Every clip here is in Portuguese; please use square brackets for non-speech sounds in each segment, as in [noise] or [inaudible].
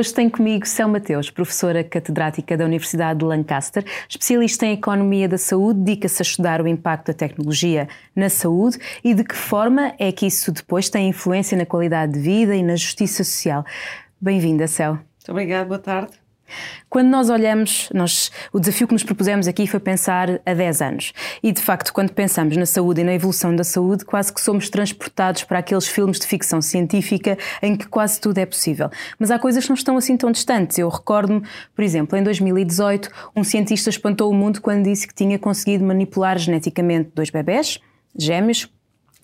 Hoje tenho comigo Céu Mateus, professora catedrática da Universidade de Lancaster, especialista em economia da saúde, dedica-se a estudar o impacto da tecnologia na saúde e de que forma é que isso depois tem influência na qualidade de vida e na justiça social. Bem-vinda, Céu. Muito obrigada, boa tarde. Quando nós olhamos, nós, o desafio que nos propusemos aqui foi pensar a 10 anos. E, de facto, quando pensamos na saúde e na evolução da saúde, quase que somos transportados para aqueles filmes de ficção científica em que quase tudo é possível. Mas há coisas que não estão assim tão distantes. Eu recordo-me, por exemplo, em 2018, um cientista espantou o mundo quando disse que tinha conseguido manipular geneticamente dois bebés, gêmeos,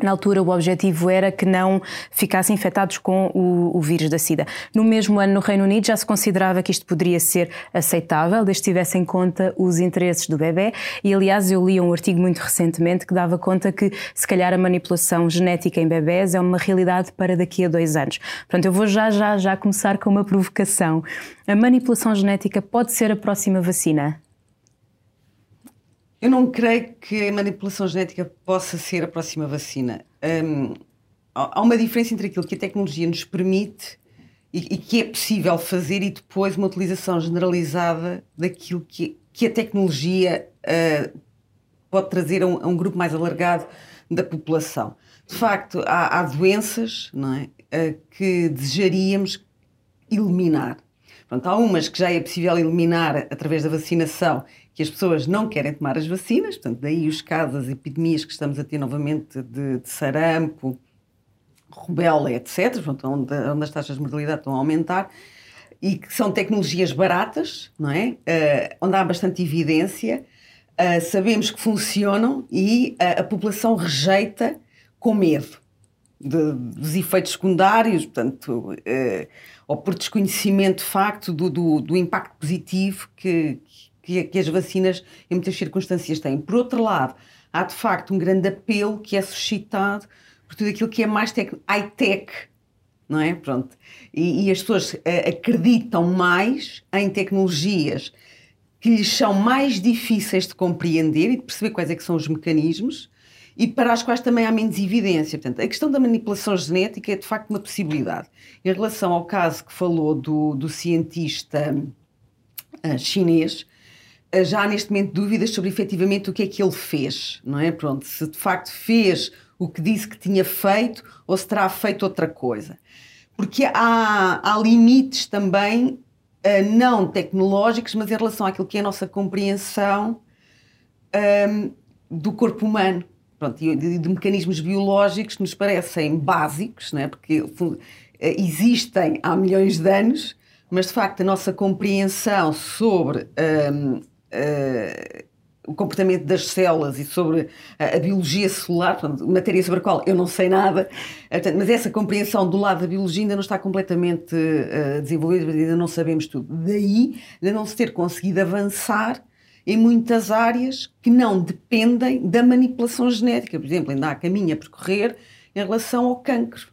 na altura, o objetivo era que não ficassem infectados com o, o, vírus da SIDA. No mesmo ano, no Reino Unido, já se considerava que isto poderia ser aceitável, desde que tivesse em conta os interesses do bebê. E, aliás, eu li um artigo muito recentemente que dava conta que, se calhar, a manipulação genética em bebés é uma realidade para daqui a dois anos. Portanto, eu vou já, já, já começar com uma provocação. A manipulação genética pode ser a próxima vacina? Eu não creio que a manipulação genética possa ser a próxima vacina. Um, há uma diferença entre aquilo que a tecnologia nos permite e, e, que é possível fazer e depois uma utilização generalizada daquilo que, que a tecnologia uh, pode trazer a um, a um, grupo mais alargado da população. De facto, há, há doenças é, uh, que desejaríamos eliminar. Pronto, há umas que já é possível eliminar através da vacinação que as pessoas não querem tomar as vacinas, portanto, daí os casos, as epidemias que estamos a ter novamente de, de sarampo, rubéola, etc., portanto, onde, onde, as taxas de mortalidade estão a aumentar, e que são tecnologias baratas, não é? Uh, onde há bastante evidência, uh, sabemos que funcionam e uh, a população rejeita com medo de, dos efeitos secundários, portanto, ou por desconhecimento de facto do, do, do impacto positivo que, que, que as vacinas, em muitas circunstâncias, têm. Por outro lado, há de facto um grande apelo que é suscitado por tudo aquilo que é mais high-tech, não é? Pronto. E, e as pessoas uh, acreditam mais em tecnologias que lhes são mais difíceis de compreender e de perceber quais é que são os mecanismos e para as quais também há menos evidência. Portanto, a questão da manipulação genética é de facto uma possibilidade. Em relação ao caso que falou do, do cientista uh, chinês, já há neste momento dúvidas sobre efetivamente o que é que ele fez, não é? Pronto, se de facto fez o que disse que tinha feito ou se terá feito outra coisa. Porque há, há limites também, uh, não tecnológicos, mas em relação àquilo que é a nossa compreensão um, ehm, do corpo humano. Pronto, e de, de, mecanismos biológicos que nos parecem básicos, não é? porque uh, existem há milhões de anos, mas de facto a nossa compreensão sobre um, ehm, o comportamento das células e sobre a, a, biologia celular, portanto, matéria sobre a qual eu não sei nada, portanto, mas essa compreensão do lado da biologia ainda não está completamente uh, desenvolvida, ainda não sabemos tudo. Daí ainda não se ter conseguido avançar em muitas áreas que não dependem da manipulação genética. Por exemplo, ainda há caminho a percorrer em relação ao cancro,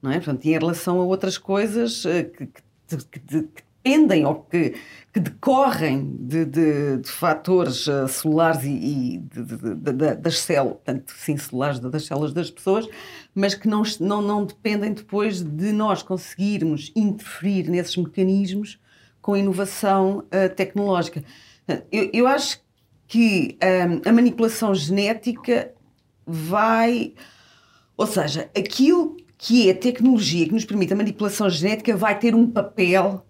não é? Portanto, e em relação a outras coisas que, que, que, que dependem ou que, que decorrem de, de, de fatores uh, celulares e, e de, das células, tanto sim celulares das células das pessoas, mas que não, não, não dependem depois de nós conseguirmos interferir nesses mecanismos com inovação uh, tecnológica. Eu, eu, acho que um, eh, a manipulação genética vai. Ou seja, aquilo que é a tecnologia que nos permite a manipulação genética vai ter um papel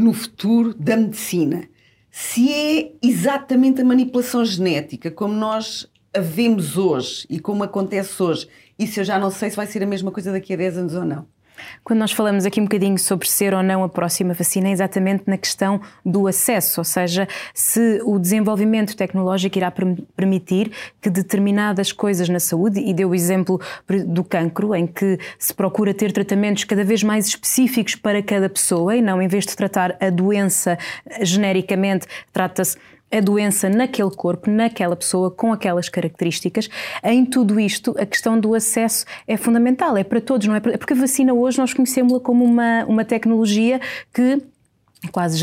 no futuro da medicina. Se é exatamente a manipulação genética como nós a vemos hoje e como acontece hoje, isso eu já não sei se vai ser a mesma coisa daqui a 10 anos ou não. Quando nós falamos aqui um bocadinho sobre ser ou não a próxima vacina, é exatamente na questão do acesso, ou seja, se o desenvolvimento tecnológico irá permitir que determinadas coisas na saúde, e deu o exemplo do cancro, em que se procura ter tratamentos cada vez mais específicos para cada pessoa e não, em vez de tratar a doença genericamente, trata-se a doença naquele corpo, naquela pessoa, com aquelas características. Em tudo isto, a questão do acesso é fundamental, é para todos, não é? Porque a vacina hoje nós conhecemos-la como uma, uma tecnologia que quase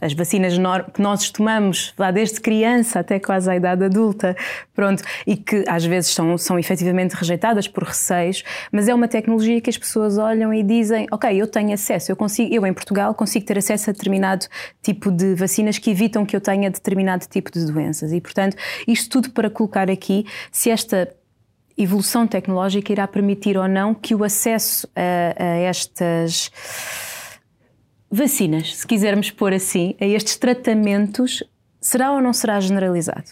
as vacinas que nós tomamos vá, desde criança até quase à idade adulta, pronto, e que às vezes são, são efetivamente rejeitadas por receios, mas é uma tecnologia que as pessoas olham e dizem, ok, eu tenho acesso, eu consigo, eu em Portugal consigo ter acesso a determinado tipo de vacinas que evitam que eu tenha determinado tipo de doenças. E, portanto, isto tudo para colocar aqui se esta evolução tecnológica irá permitir ou não que o acesso a, a estas vacinas, se quisermos pôr assim, a estes tratamentos, será ou não será generalizado?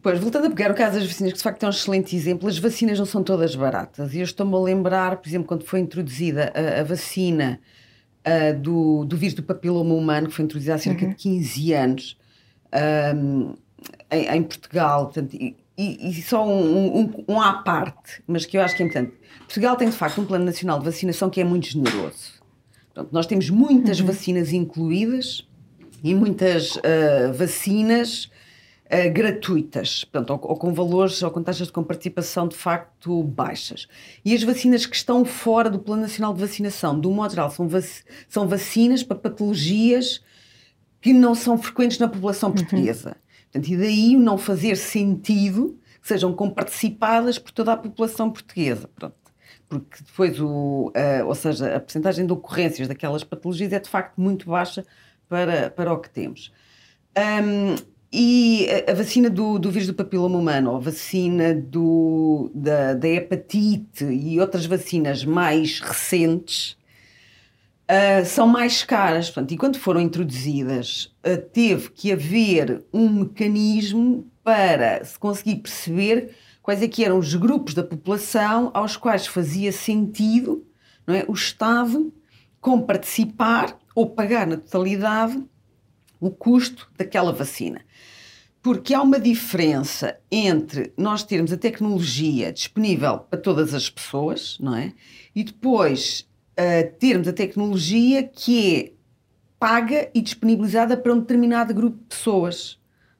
Pois, voltando a pegar o caso das vacinas, que de facto é um excelente exemplo, as vacinas não são todas baratas. E eu estou-me a lembrar, por exemplo, quando foi introduzida a, a vacina uh, do, do vírus do papiloma humano, que foi introduzida há cerca uhum. de 15 anos um, em, em, Portugal, portanto, e, e, só um, um, um à parte, mas que eu acho que é importante. Portugal tem de facto um plano nacional de vacinação que é muito generoso. Portanto, nós temos muitas uhum. vacinas incluídas e muitas uh, vacinas uh, gratuitas, portanto, ou, ou, com valores ou com taxas de comparticipação de facto baixas. E as vacinas que estão fora do Plano Nacional de Vacinação, do modo geral, são, vac são vacinas para patologias que não são frequentes na população uhum. portuguesa. Uhum. Portanto, e daí o não fazer sentido que sejam comparticipadas por toda a população portuguesa. Pronto porque depois o, uh, ou seja, a percentagem de ocorrências daquelas patologias é de facto muito baixa para, para o que temos. Um, e a, vacina do, do, vírus do papiloma humano, a vacina do, da, da hepatite e outras vacinas mais recentes uh, são mais caras. Portanto, e quando foram introduzidas, uh, teve que haver um mecanismo para se conseguir perceber quais é que eram os grupos da população aos quais fazia sentido não é, o Estado com participar ou pagar na totalidade o custo daquela vacina. Porque há uma diferença entre nós termos a tecnologia disponível para todas as pessoas, não é? E depois uh, termos a tecnologia que é paga e disponibilizada para um determinado grupo de pessoas.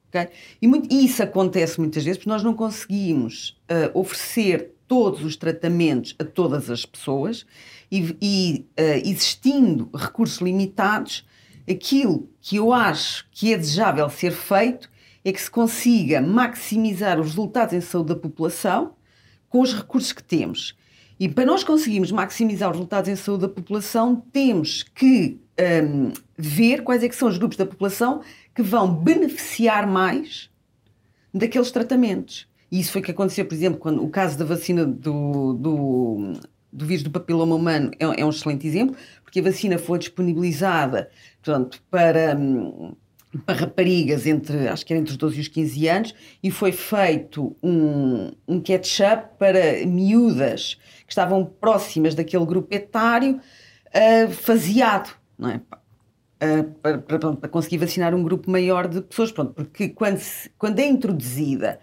Okay? E, muito, isso acontece muitas vezes porque nós não conseguimos uh, oferecer todos os tratamentos a todas as pessoas e, e uh, existindo recursos limitados, aquilo que eu acho que é desejável ser feito é que se consiga maximizar os resultados em saúde da população com os recursos que temos. E para nós conseguirmos maximizar os resultados em saúde da população, temos que um, ver quais é que são os grupos da população que vão beneficiar mais daqueles tratamentos. E isso foi o que aconteceu, por exemplo, quando o caso da vacina do, do, do vírus do papiloma humano é, é, um excelente exemplo, porque a vacina foi disponibilizada portanto, para, para raparigas entre, acho que era entre os 12 e os 15 anos, e foi feito um, um catch-up para miúdas que estavam próximas daquele grupo etário, uh, faseado, não é? Uh, para, para, para, conseguir vacinar um grupo maior de pessoas, pronto, porque quando, se, quando é introduzida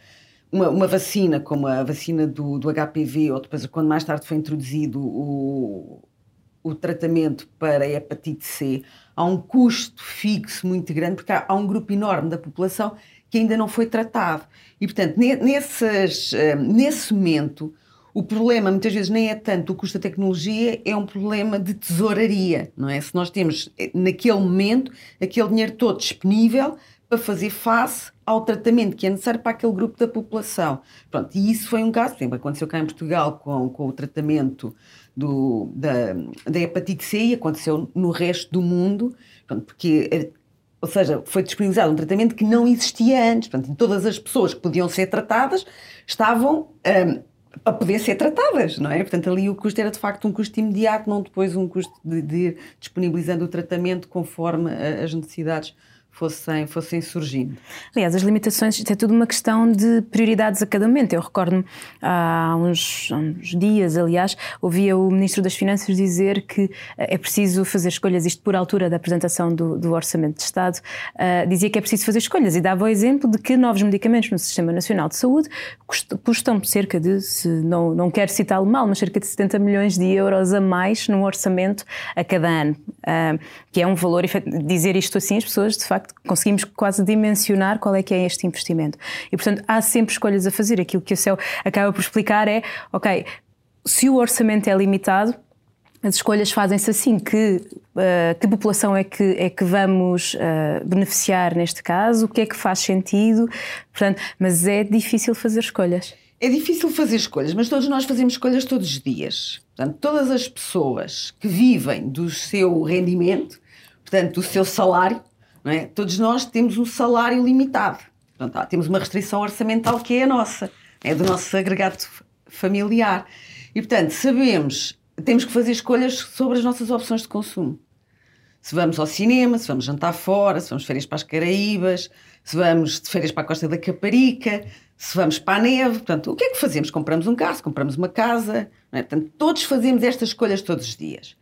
uma, uma, vacina como a vacina do, do, HPV, ou depois quando mais tarde foi introduzido o, o tratamento para a hepatite C, há um custo fixo muito grande, porque há, há um grupo enorme da população que ainda não foi tratado. E, portanto, uh, nesse momento, o problema muitas vezes nem é tanto o custo da tecnologia, é um problema de tesouraria, não é? Se nós temos eh, naquele momento aquele dinheiro todo disponível para fazer face ao tratamento que é necessário para aquele grupo da população. Pronto, e isso foi um caso, por exemplo, aconteceu cá em Portugal com, com o tratamento do, da, da hepatite C e aconteceu no resto do mundo, pronto, porque eh, ou seja, foi disponibilizado um tratamento que não existia antes. Portanto, todas as pessoas que podiam ser tratadas estavam hum, para poder ser tratadas, não é? Portanto, ali o custo era de facto um custo imediato, não depois um custo de, de ir disponibilizando o tratamento conforme as necessidades fossem, fossem surgindo. Aliás, as limitações, isto é tudo uma questão de prioridades a cada momento. Eu recordo-me há uns, uns, dias, aliás, ouvia o Ministro das Finanças dizer que eh, é preciso fazer escolhas, isto por altura da apresentação do, do Orçamento de Estado, uh, dizia que é preciso fazer escolhas e dava o exemplo de que novos medicamentos no Sistema Nacional de Saúde custam cerca de, se não, não quero citá-lo mal, mas cerca de 70 milhões de euros a mais no orçamento a cada ano, uh, que é um valor, dizer isto assim, as pessoas de facto conseguimos quase dimensionar qual é que é este investimento. E portanto há sempre escolhas a fazer. Aquilo que o CEL acaba por explicar é, ok, se o orçamento é limitado, as escolhas fazem-se assim, que, uh, que população é que, é que vamos uh, beneficiar neste caso, o que é que faz sentido, portanto, mas é difícil fazer escolhas. É difícil fazer escolhas, mas todos nós fazemos escolhas todos os dias. Portanto, todas as pessoas que vivem do seu rendimento, portanto, do seu salário, é? todos nós temos um salário limitado. Portanto, temos uma restrição orçamental que é a nossa, é do nosso agregado familiar. E, portanto, sabemos temos que fazer escolhas sobre as nossas opções de consumo. Se vamos ao cinema, se vamos jantar fora, se vamos de férias para as Caraíbas, se vamos de férias para a Costa da Caparica, se vamos para a neve. Portanto, o que é que fazemos? Compramos um carro, compramos uma casa. É? Portanto, todos fazemos estas escolhas todos os dias.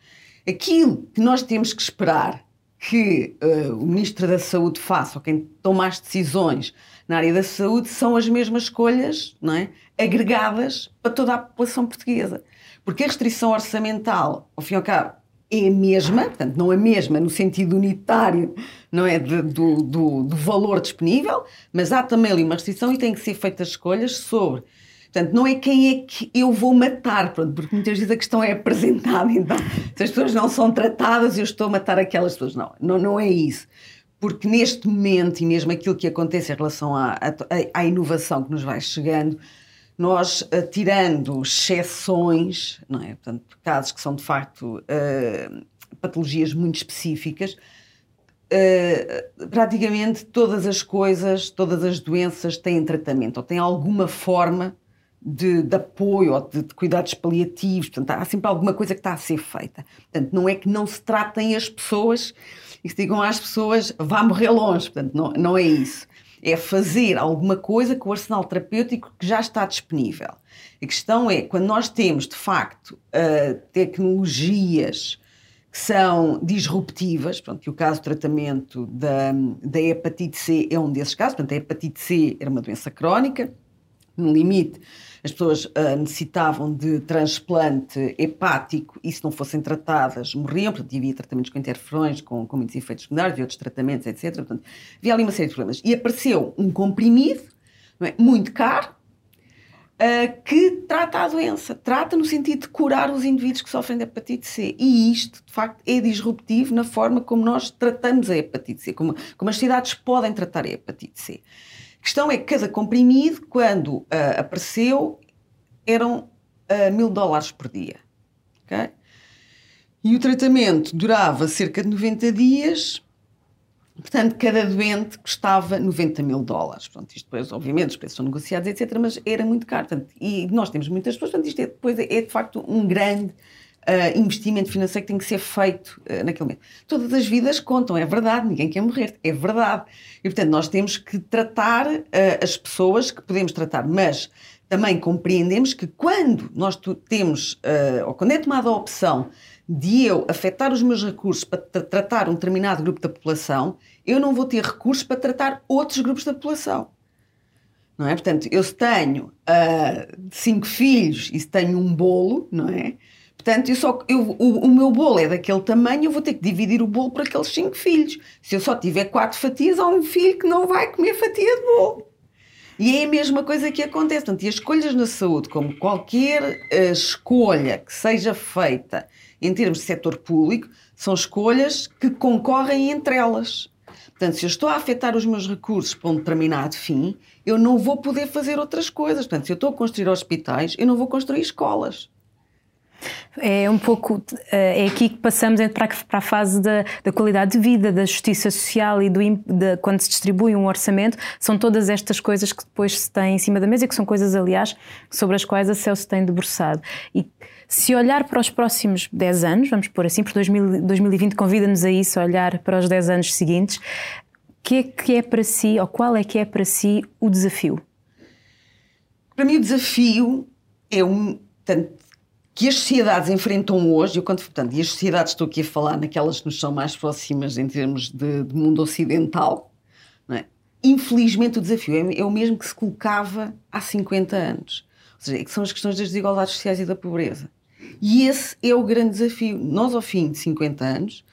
Aquilo que nós temos que esperar que uh, o Ministro da Saúde faça, ou quem toma as decisões na área da saúde, são as mesmas escolhas não é? agregadas para toda a população portuguesa. Porque a restrição orçamental, ao fim e ao cabo, é a mesma, portanto, não a mesma no sentido unitário, não é, de, do, do, do, valor disponível, mas há também ali uma restrição e têm que ser feitas escolhas sobre. Portanto, não é quem é que eu vou matar, porque muitas vezes a questão é apresentada, então, se as pessoas não são tratadas, eu estou a matar aquelas pessoas. Não, não, não é isso. Porque neste momento, e mesmo aquilo que acontece em relação à, à, à inovação que nos vai chegando, nós, eh, tirando exceções, não é? Portanto, casos que são de facto uh, patologias muito específicas, uh, praticamente todas as coisas, todas as doenças têm tratamento ou têm alguma forma de, de apoio ou de, de, cuidados paliativos. Portanto, há sempre alguma coisa que está a ser feita. Portanto, não é que não se tratem as pessoas e se digam às pessoas vá morrer longe. Portanto, não, não é isso é fazer alguma coisa com o arsenal terapêutico que já está disponível. A questão é, quando nós temos, de facto, uh, tecnologias que são disruptivas, portanto, que o caso de tratamento da, da hepatite C é um desses casos, portanto, a hepatite C era uma doença crónica, no limite, as pessoas uh, necessitavam de transplante hepático e se não fossem tratadas morriam, portanto havia tratamentos com interferões, com, com muitos efeitos secundários e outros tratamentos, etc. Portanto, havia ali uma série de problemas. E apareceu um comprimido, é? muito caro, uh, que trata a doença, trata no sentido de curar os indivíduos que sofrem de hepatite C. E isto, de facto, é disruptivo na forma como nós tratamos a hepatite C, como, como as cidades podem tratar a hepatite C. A questão é que cada comprimido, quando uh, apareceu, eram uh, mil dólares por dia. Okay? E o tratamento durava cerca de 90 dias, portanto, cada doente custava 90 mil dólares. Portanto, isto depois, obviamente, os preços são negociados, etc., mas era muito caro. Portanto, e nós temos muitas pessoas, portanto, isto é, depois é, é de facto um grande uh, investimento financeiro que tem que ser feito uh, naquele momento. Todas as vidas contam, é verdade, ninguém quer morrer, é verdade. E, portanto, nós temos que tratar uh, as pessoas que podemos tratar, mas também compreendemos que quando nós temos, ou quando é tomada a opção de eu afetar os meus recursos para tra tratar um determinado grupo da população, eu não vou ter recursos para tratar outros grupos da população. Não é? Portanto, eu se tenho uh, cinco filhos e se tenho um bolo, não é? Portanto, eu só, eu, o, o, meu bolo é daquele tamanho, eu vou ter que dividir o bolo para aqueles cinco filhos. Se eu só tiver quatro fatias, há um filho que não vai comer fatia de bolo. E é a mesma coisa que acontece. Portanto, e as escolhas na saúde, como qualquer uh, escolha que seja feita em termos de setor público, são escolhas que concorrem entre elas. Portanto, se eu estou a afetar os meus recursos para um determinado fim, eu não vou poder fazer outras coisas. Portanto, se eu estou a construir hospitais, eu não vou construir escolas. É um pouco eh, é aqui que passamos para a fase da, da qualidade de vida, da justiça social e do, de, quando se distribui um orçamento, são todas estas coisas que depois se têm em cima da mesa e que são coisas, aliás, sobre as quais a CEL se tem debruçado. E se olhar para os próximos 10 anos, vamos pôr assim, porque 2020 convida-nos a isso, a olhar para os 10 anos seguintes, que é que é para si, ou qual é que é para si o desafio? Para mim o desafio é um, tanto que as sociedades enfrentam hoje, eu quando, portanto, e as sociedades estou aqui a falar naquelas que nos são mais próximas em termos de, de mundo ocidental, é? infelizmente o desafio é, é, o mesmo que se colocava há 50 anos. Ou seja, é que são as questões das desigualdades sociais e da pobreza. E esse é o grande desafio. Nós, ao fim de 50 anos,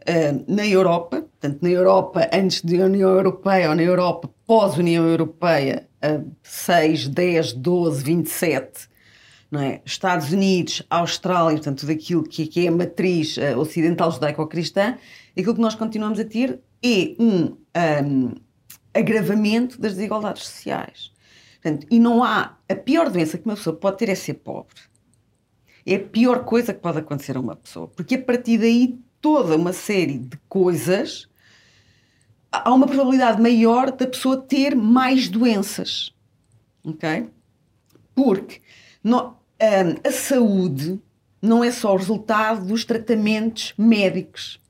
uh, na Europa, portanto, na Europa antes da União Europeia ou na Europa pós-União Europeia, uh, 6, 10, 12, 27, não é? Estados Unidos, Austrália, portanto, tudo aquilo que, que é a matriz uh, ocidental judaico-cristã, aquilo que nós continuamos a ter é um, um agravamento das desigualdades sociais. Portanto, e não há. A pior doença que uma pessoa pode ter é ser pobre. É a pior coisa que pode acontecer a uma pessoa. Porque a partir daí, toda uma série de coisas. Há uma probabilidade maior da pessoa ter mais doenças. Ok? Porque no, a saúde não é só o resultado dos tratamentos médicos.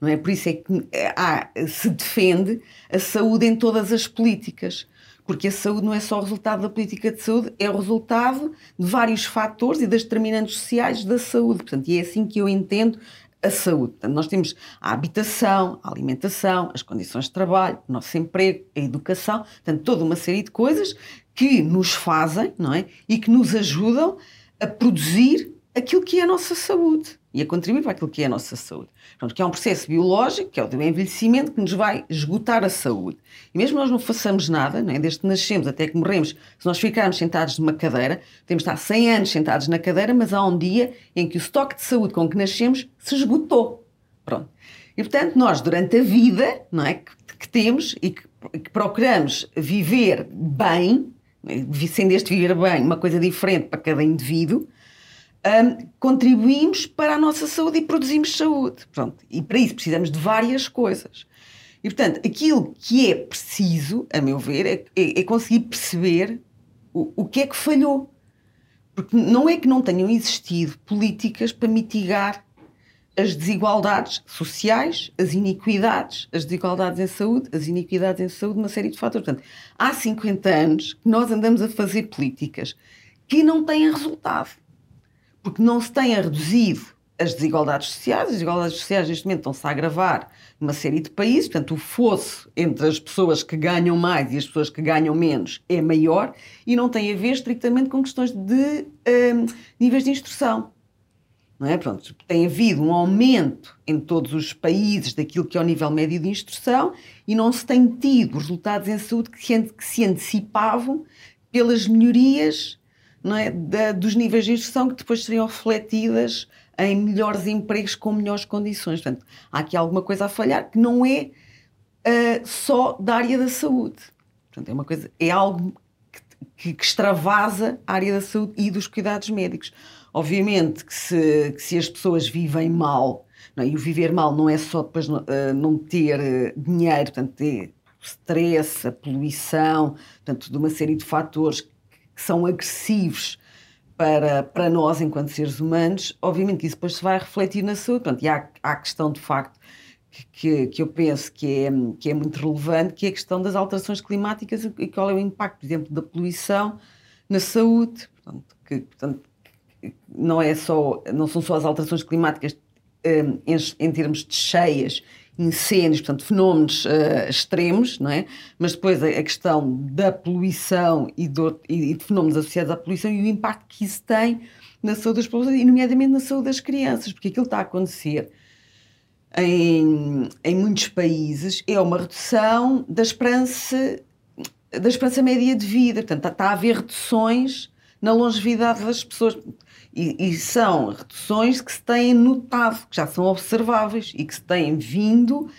Não é? Por isso é que eh, há, se defende a saúde em todas as políticas. Porque a saúde não é só o resultado da política de saúde, é o resultado de vários fatores e das determinantes sociais da saúde. Portanto, e é assim que eu entendo a saúde. Portanto, nós temos a habitação, a alimentação, as condições de trabalho, o nosso emprego, a educação, portanto, toda uma série de coisas que nos fazem, não é? E que nos ajudam a produzir aquilo que é a nossa saúde e a contribuir para aquilo que é a nossa saúde. Portanto, que é um processo biológico, que é o do envelhecimento, que nos vai esgotar a saúde. E mesmo nós não façamos nada, não é? desde que nascemos até que morremos, se nós ficarmos sentados numa cadeira, de estar 100 anos sentados na cadeira, mas há um dia em que o estoque de saúde com que nascemos se esgotou. Pronto. E, portanto, nós, durante a vida não é, que, que temos e que, que procuramos viver bem, sendo este viver bem uma coisa diferente para cada indivíduo, um, contribuímos para a nossa saúde e produzimos saúde. Pronto. E para isso precisamos de várias coisas. E, portanto, aquilo que é preciso, a meu ver, é, é, é conseguir perceber o, o que é que falhou. Porque não é que não tenham existido políticas para mitigar as desigualdades sociais, as iniquidades, as desigualdades em saúde, as iniquidades em saúde, uma série de fatores. Portanto, há 50 anos que nós andamos a fazer políticas que não têm resultado porque não se tenha reduzido as desigualdades sociais. As desigualdades sociais, neste momento, estão-se a agravar numa série de países. Portanto, o fosso entre as pessoas que ganham mais e as pessoas que ganham menos é maior e não tem a ver estritamente com questões de um, níveis de instrução. Não é? Pronto, tem havido um aumento em todos os países daquilo que é o nível médio de instrução e não se tem tido resultados em saúde que se, antecipavam pelas melhorias é, da, dos níveis de instrução que depois seriam refletidas em melhores empregos com melhores condições. Portanto, há aqui alguma coisa a falhar que não é uh, só da área da saúde. Portanto, é uma coisa, é algo que, que, que extravasa a área da saúde e dos cuidados médicos. Obviamente que se, que se as pessoas vivem mal, não é? e o viver mal não é só depois uh, não ter uh, dinheiro, portanto, ter stress, a poluição, portanto, de uma série de fatores que são agressivos para, para nós enquanto seres humanos, obviamente que isso depois se vai refletir na saúde. Pronto, e há, há a questão de facto que, que eu penso que é, que é muito relevante, que é a questão das alterações climáticas e qual é o impacto, por exemplo, da poluição na saúde. Portanto, que, portanto, não, é só, não são só as alterações climáticas um, em, em termos de cheias incêndios, portanto, fenómenos uh, extremos, não é? Mas depois a, a questão da poluição e, do, e, de fenómenos associados à poluição e o impacto que isso tem na saúde das pessoas, e nomeadamente na saúde das crianças, porque aquilo está a acontecer em, em muitos países é uma redução da esperança, da esperança média de vida, portanto, está, está a haver reduções na longevidade das pessoas. E, e, são reduções que se têm notado, que já são observáveis e que se têm vindo,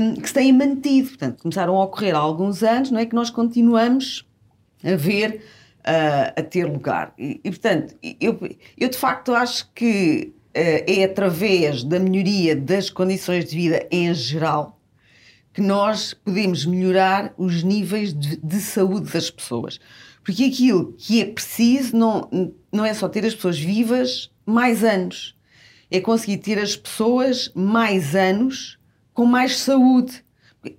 um, que se têm mantido. Portanto, começaram a ocorrer há alguns anos, não é? Que nós continuamos a ver, uh, a ter lugar. E, e, portanto, eu, eu de facto acho que é através da melhoria das condições de vida em geral que nós podemos melhorar os níveis de, de saúde das pessoas. Porque aquilo que é preciso não, não é só ter as pessoas vivas mais anos, é conseguir ter as pessoas mais anos com mais saúde.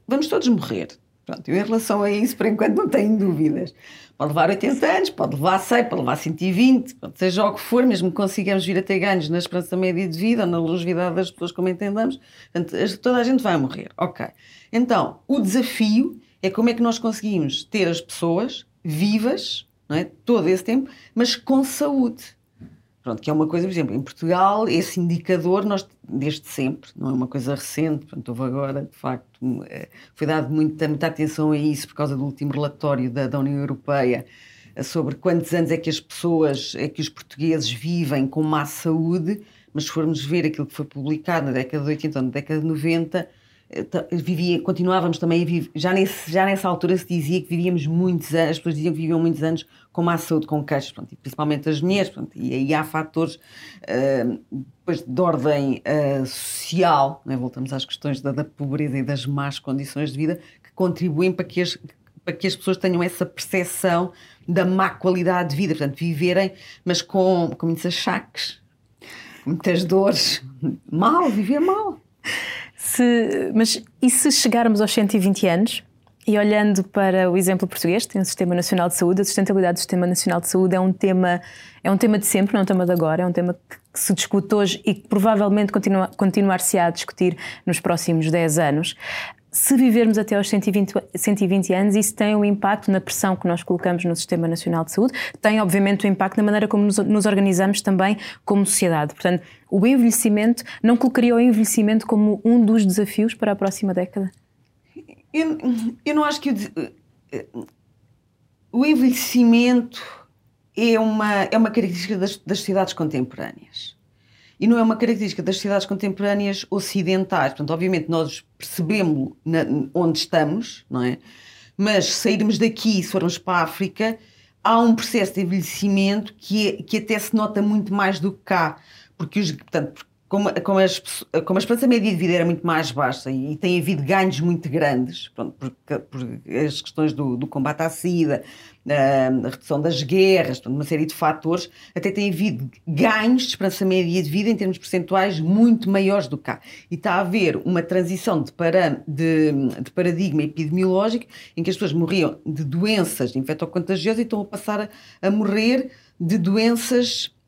Vamos todos morrer. Pronto, em relação a isso, por enquanto, não tenho dúvidas. Pode levar 80 anos, pode levar 100, pode levar 120, pode seja o que for, mesmo que consigamos vir a ter ganhos na esperança média de vida ou na longevidade das pessoas, como entendamos, portanto, toda a gente vai morrer. Ok. Então, o desafio é como é que nós conseguimos ter as pessoas vivas, não é? todo esse tempo, mas com saúde. Pronto, que é uma coisa, por exemplo, em Portugal, esse indicador, nós desde sempre, não é uma coisa recente, portanto, houve agora, de facto, eh, foi dado muita, muita atenção a isso por causa do último relatório da, da União Europeia sobre quantos anos é que as pessoas, é que os portugueses vivem com má saúde, mas se formos ver aquilo que foi publicado na década de 80 ou na década de 90, eh, vivia, continuávamos também a viver, já, nesse, já nessa altura se dizia que vivíamos muitos anos, as pessoas diziam que viviam muitos anos com má saúde, com queixos, pronto, principalmente as mulheres, pronto, e aí há fatores uh, depois de ordem uh, social, né? voltamos às questões da, da, pobreza e das más condições de vida, que contribuem para que as, para que as pessoas tenham essa percepção da má qualidade de vida, portanto, viverem, mas com, com muitos achaques, muitas dores, mal, viver mal. Se, mas e se chegarmos aos 120 anos e olhando para o exemplo português, tem o Sistema Nacional de Saúde, a sustentabilidade do Sistema Nacional de Saúde é um tema, é um tema de sempre, não é um tema de agora, é um tema que se discute hoje e que provavelmente continua, continuar-se a discutir nos próximos 10 anos. Se vivermos até aos 120, 120 anos, isso tem um impacto na pressão que nós colocamos no Sistema Nacional de Saúde, tem obviamente um impacto na maneira como nos, nos organizamos também como sociedade. Portanto, o envelhecimento, não colocaria o envelhecimento como um dos desafios para a próxima década? Eu, eu não acho que o, o envelhecimento é uma, é uma característica das, das sociedades contemporâneas. E não é uma característica das sociedades contemporâneas ocidentais. Portanto, obviamente, nós percebemos onde estamos, não é? Mas sairmos daqui, se formos para a África, há um processo de envelhecimento que, é, que até se nota muito mais do que cá porque os, portanto, como, como, as, como a esperança média de vida era muito mais baixa e, e tem havido ganhos muito grandes, pronto, por, por as questões do, do combate à SIDA, a redução das guerras, portanto, uma série de fatores, até tem havido ganhos de esperança média de vida em termos percentuais muito maiores do que cá. E está a haver uma transição de, para, de, de paradigma epidemiológico em que as pessoas morriam de doenças infectocontagiosas e estão a passar a, a morrer de doenças ah,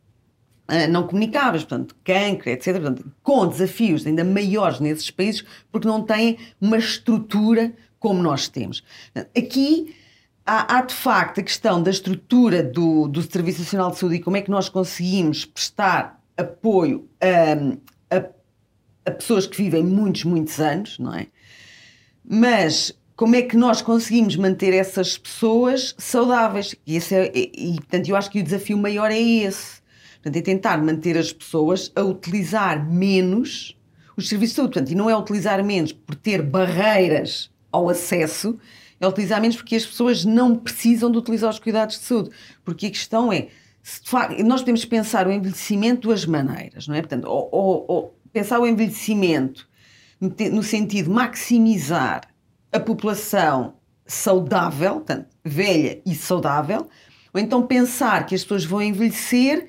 não comunicáveis, portanto, cancro, etc., portanto, com desafios ainda maiores nesses países, porque não têm uma estrutura como nós temos. Aqui há, há de facto a questão da estrutura do, do Serviço Nacional de Saúde e como é que nós conseguimos prestar apoio a, a, a pessoas que vivem muitos, muitos anos, não é? Mas como é que nós conseguimos manter essas pessoas saudáveis? E, esse é, e, portanto, eu acho que o desafio maior é esse Portanto, é tentar manter as pessoas a utilizar menos os serviços de saúde. Portanto, e não é utilizar menos por ter barreiras ao acesso, é utilizar menos porque as pessoas não precisam de utilizar os cuidados de saúde. Porque a questão é, facto, nós podemos pensar o envelhecimento de duas maneiras, não é? Portanto, ou, ou, ou pensar o envelhecimento no sentido de maximizar a população saudável, portanto, velha e saudável, ou então pensar que as pessoas vão envelhecer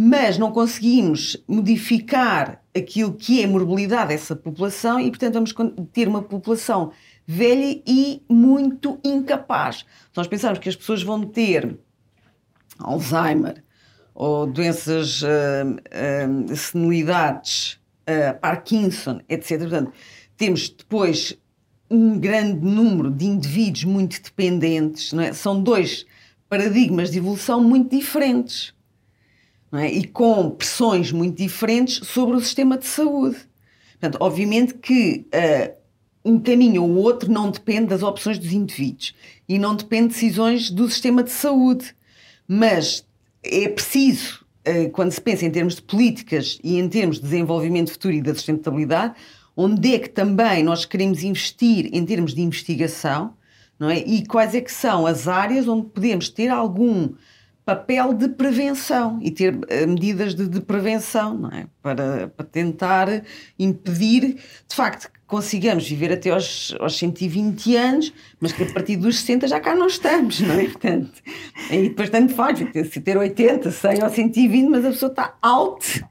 mas não conseguimos modificar aquilo que é a morbilidade dessa população e, portanto, vamos ter uma população velha e muito incapaz. Se nós pensarmos que as pessoas vão ter Alzheimer ou doenças, uh, uh, senilidades, uh, Parkinson, etc. Portanto, temos depois um grande número de indivíduos muito dependentes, é? são dois paradigmas de evolução muito diferentes é? e com pressões muito diferentes sobre o sistema de saúde. Portanto, obviamente que uh, um caminho ou outro não depende das opções dos indivíduos e não depende de decisões do sistema de saúde, mas é preciso, uh, quando se pensa em termos de políticas e em termos de desenvolvimento futuro e da sustentabilidade, onde é que também nós queremos investir em termos de investigação, não é? E quais é que são as áreas onde podemos ter algum papel de prevenção e ter eh, medidas de, de prevenção, é? Para, para tentar impedir, de facto, que consigamos viver até aos, aos 120 anos, mas que a partir dos 60 já cá não estamos, não é? [laughs] Portanto, aí depois tanto faz, se ter 80, 100 ou 120, mas a pessoa está alto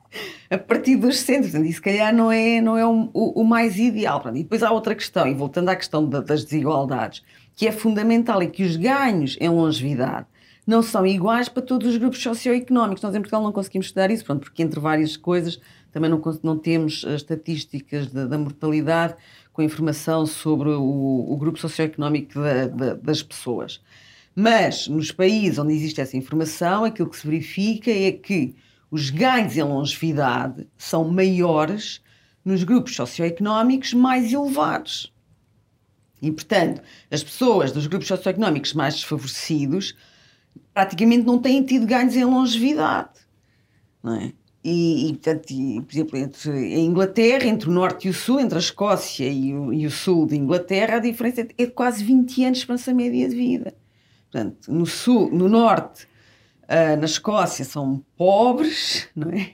a partir dos 60, portanto, isso se calhar não é, não é o, o, o mais ideal. Portanto, e depois há outra questão, e voltando à questão da, das desigualdades, que é fundamental, é que os ganhos em longevidade não são iguais para todos os grupos socioeconómicos. Nós em Portugal não conseguimos estudar isso, pronto, porque entre várias coisas também não, não temos as estatísticas da, da mortalidade com informação sobre o, o grupo socioeconómico da, da, das pessoas. Mas nos países onde existe essa informação, aquilo que se verifica é que os ganhos em longevidade são maiores nos grupos socioeconómicos mais elevados. E, portanto, as pessoas dos grupos socioeconómicos mais desfavorecidos praticamente não têm tido ganhos em longevidade. Não é? E, e, portanto, e, por exemplo, entre a Inglaterra, entre o norte e o sul, entre a Escócia e o, e o sul de Inglaterra, a diferença é de quase 20 anos de esperança média de vida. Portanto, no sul, no norte, uh, na Escócia, são pobres, não é?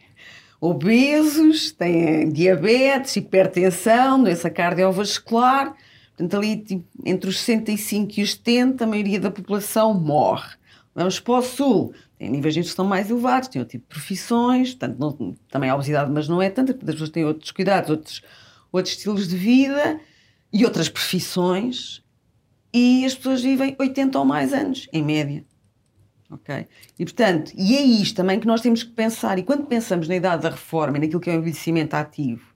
obesos, têm diabetes, hipertensão, doença cardiovascular. Portanto, ali tipo, entre os 65 e os 70, a maioria da população morre. Vamos para o sul, tem níveis de instrução mais elevados, tem outro tipo de profissões, portanto, não, também há obesidade, mas não é tanta, as pessoas têm outros cuidados, outros, outros estilos de vida e outras profissões, e as pessoas vivem 80 ou mais anos, em média. Ok? E portanto, e é isto também que nós temos que pensar, e quando pensamos na idade da reforma e naquilo que é o envelhecimento ativo,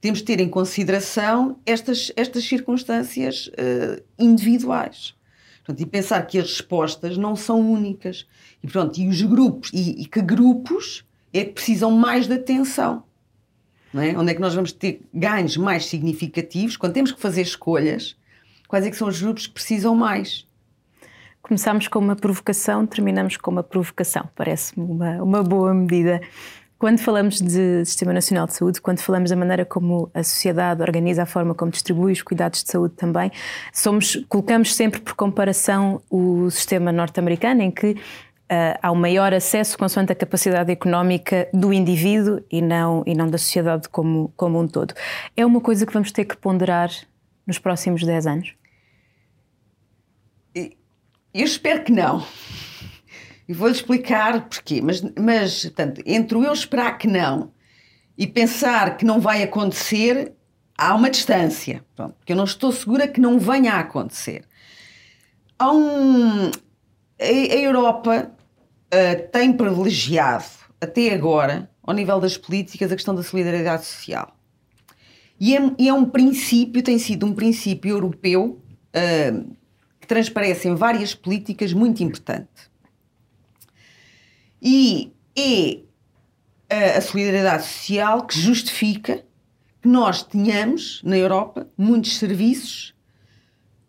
temos de ter em consideração estas, estas circunstâncias uh, individuais. Portanto, e pensar que as respostas não são únicas. E, pronto, e os grupos, e, e que grupos é que precisam mais de atenção. É? Onde é que nós vamos ter ganhos mais significativos? Quando temos que fazer escolhas, quais é que são os grupos que precisam mais? Começamos com uma provocação, terminamos com uma provocação. Parece-me uma, uma boa medida. Quando falamos de Sistema Nacional de Saúde, quando falamos da maneira como a sociedade organiza a forma como distribui os cuidados de saúde também, somos, colocamos sempre por comparação o sistema norte-americano, em que Uh, há um maior acesso consoante a capacidade económica do indivíduo e não, e não da sociedade como, como um todo. É uma coisa que vamos ter que ponderar nos próximos 10 anos? Eu espero que não. E vou-lhe explicar porquê. Mas, mas portanto, entre o eu esperar que não e pensar que não vai acontecer, há uma distância. Pronto, porque eu não estou segura que não venha a acontecer. Há um. A, a Europa uh, tem privilegiado, até agora, ao nível das políticas, a questão da solidariedade social. E é, e é um princípio, tem sido um princípio europeu uh, que transparece em várias políticas muito importante e é a solidariedade social que justifica que nós tenhamos na Europa muitos serviços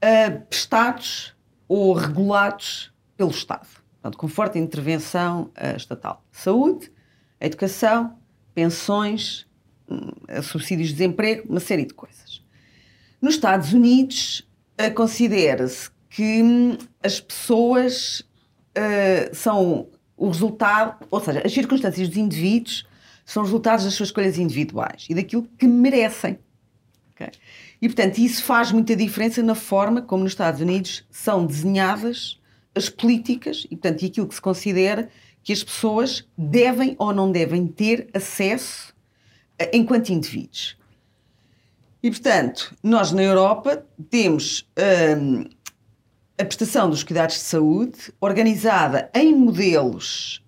uh, prestados ou regulados pelo Estado, portanto, com forte intervenção uh, estatal. Saúde, educação, pensões, uh, subsídios de desemprego, uma série de coisas. Nos Estados Unidos, uh, considera-se que hum, as pessoas são o resultado, ou seja, as circunstâncias dos indivíduos são resultados das suas escolhas individuais e daquilo que merecem. Okay? E, portanto, isso faz muita diferença na forma como nos Estados Unidos são desenhadas as políticas e, portanto, aquilo que se considera que as pessoas devem ou não devem ter acesso enquanto indivíduos. E, portanto, nós na Europa temos hum, a prestação dos cuidados de saúde organizada em modelos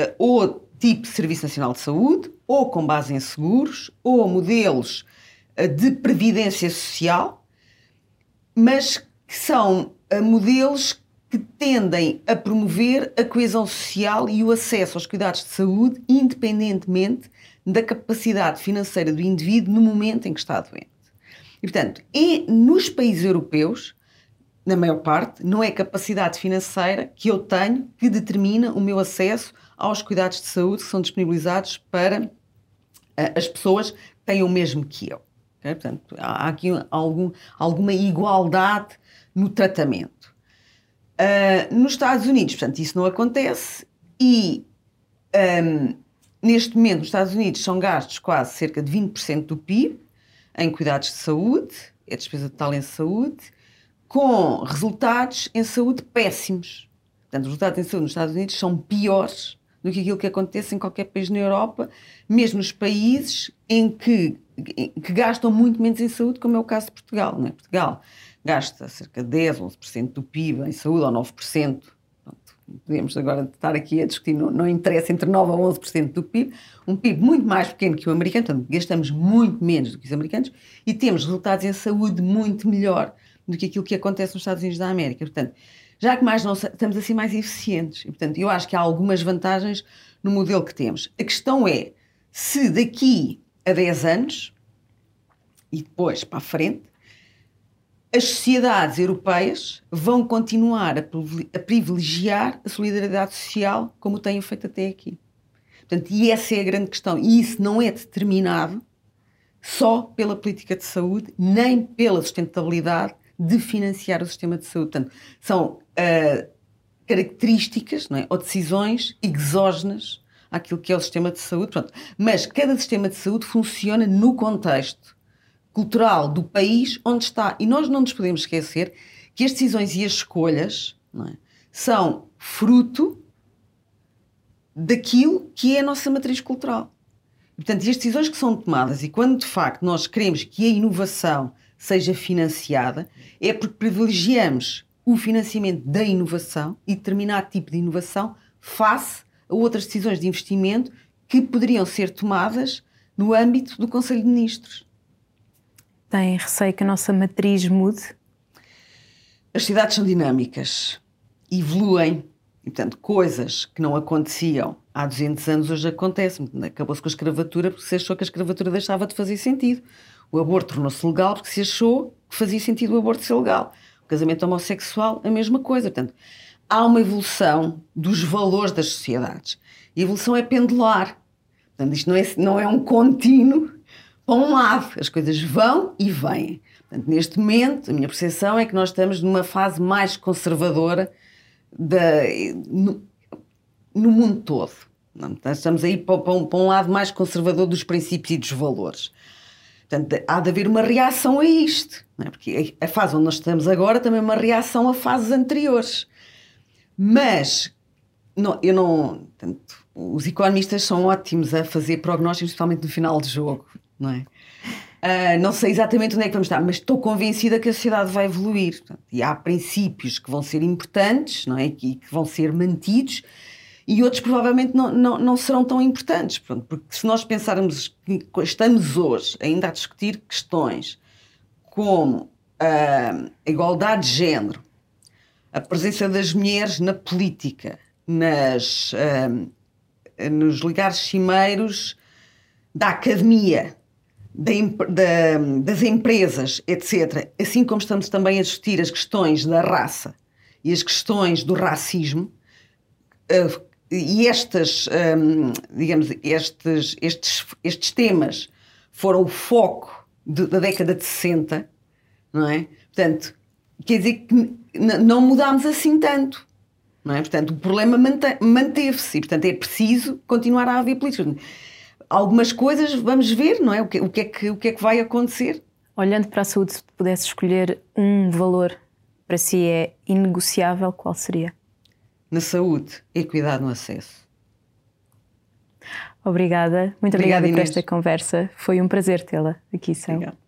uh, ou tipo Serviço Nacional de Saúde, ou com base em seguros, ou modelos uh, de previdência social, mas que são uh, modelos que tendem a promover a coesão social e o acesso aos cuidados de saúde, independentemente da capacidade financeira do indivíduo no momento em que está doente. E, portanto, nos países europeus, na maior parte, não é a capacidade financeira que eu tenho que determina o meu acesso aos cuidados de saúde que são disponibilizados para uh, as pessoas que têm o mesmo que eu. Okay? Portanto, há aqui algum, alguma igualdade no tratamento. Uh, nos Estados Unidos, portanto, isso não acontece e um, ehm, neste momento nos Estados Unidos são gastos quase cerca de 20% do PIB em cuidados de saúde, é despesa total em saúde, com resultados em saúde péssimos. Portanto, os resultados em saúde nos Estados Unidos são piores do que aquilo que acontece em qualquer país na Europa, mesmo nos países em que, que gastam muito menos em saúde, como é o caso de Portugal. Não é? Portugal gasta cerca de 10, 11% do PIB em saúde, ou 9%. podemos agora estar aqui a discutir, não, não interessa, entre 9% a 11% do PIB. Um PIB muito mais pequeno que o americano, portanto, gastamos muito menos do que os americanos e temos resultados em saúde muito melhor do que aquilo que acontece nos Estados Unidos da América. Portanto, já que mais não estamos assim mais eficientes. E, portanto, eu acho que há algumas vantagens no modelo que temos. A questão é se daqui a 10 anos e depois para a frente as sociedades europeias vão continuar a privilegiar a solidariedade social como têm feito até aqui. Portanto, e essa é a grande questão. E isso não é determinado só pela política de saúde, nem pela sustentabilidade de financiar o sistema de saúde. Portanto, são uh, características é? ou decisões exógenas àquilo que é o sistema de saúde. Pronto. Mas cada sistema de saúde funciona no contexto cultural do país onde está. E nós não nos podemos esquecer que as decisões e as escolhas é? são fruto daquilo que é a nossa matriz cultural. Portanto, e as decisões que são tomadas, e quando de facto nós queremos que a inovação seja financiada, é porque privilegiamos o financiamento da inovação e determinado tipo de inovação face a outras decisões de investimento que poderiam ser tomadas no âmbito do Conselho de Ministros. Tem receio que a nossa matriz mude? As cidades são dinâmicas, evoluem e, portanto, coisas que não aconteciam há 200 anos hoje acontecem. Acabou-se com a escravatura porque se achou que a escravatura deixava de fazer sentido. O aborto tornou-se legal porque se achou que fazia sentido o aborto ser legal. O casamento homossexual, a mesma coisa. Portanto, há uma evolução dos valores das sociedades. E a evolução é pendular. Portanto, isto não é, não é um contínuo para um lado. As coisas vão e vêm. Portanto, neste momento, a minha percepção é que nós estamos numa fase mais conservadora da, no, no mundo todo. Estamos aí para, um, para um lado mais conservador dos princípios e dos valores. Portanto, há de haver uma reação a isto, é? porque a fase onde nós estamos agora também é uma reação a fases anteriores. Mas não, eu não. Portanto, os economistas são ótimos a fazer prognósticos, principalmente no final do jogo, não é? Uh, não sei exatamente onde é que vamos estar, mas estou convencida que a sociedade vai evoluir. Portanto, e há princípios que vão ser importantes, não é? Que, que vão ser mantidos e outros provavelmente não, não, não serão tão importantes. Pronto, porque se nós pensarmos que estamos hoje ainda a discutir questões como a igualdade de género, a presença das mulheres na política, nas, uh, nos lugares cimeiros da academia, da, da, das empresas, etc., assim como estamos também a discutir as questões da raça e as questões do racismo, uh, e estas, um, digamos, estes, estes, estes temas foram o foco de, da década de 60, não é? Portanto, quer dizer que não mudámos assim tanto. Não é? Portanto, o problema manteve-se e, portanto, é preciso continuar a haver políticas. Algumas coisas vamos ver, não é? O que, o que, é, que, o que é que vai acontecer? Olhando para a saúde, se pudesse escolher um valor para si é inegociável, qual seria? Na saúde, equidade no acesso. Obrigada, muito obrigada, obrigada por esta conversa. Foi um prazer tê-la aqui, Céu. Obrigada.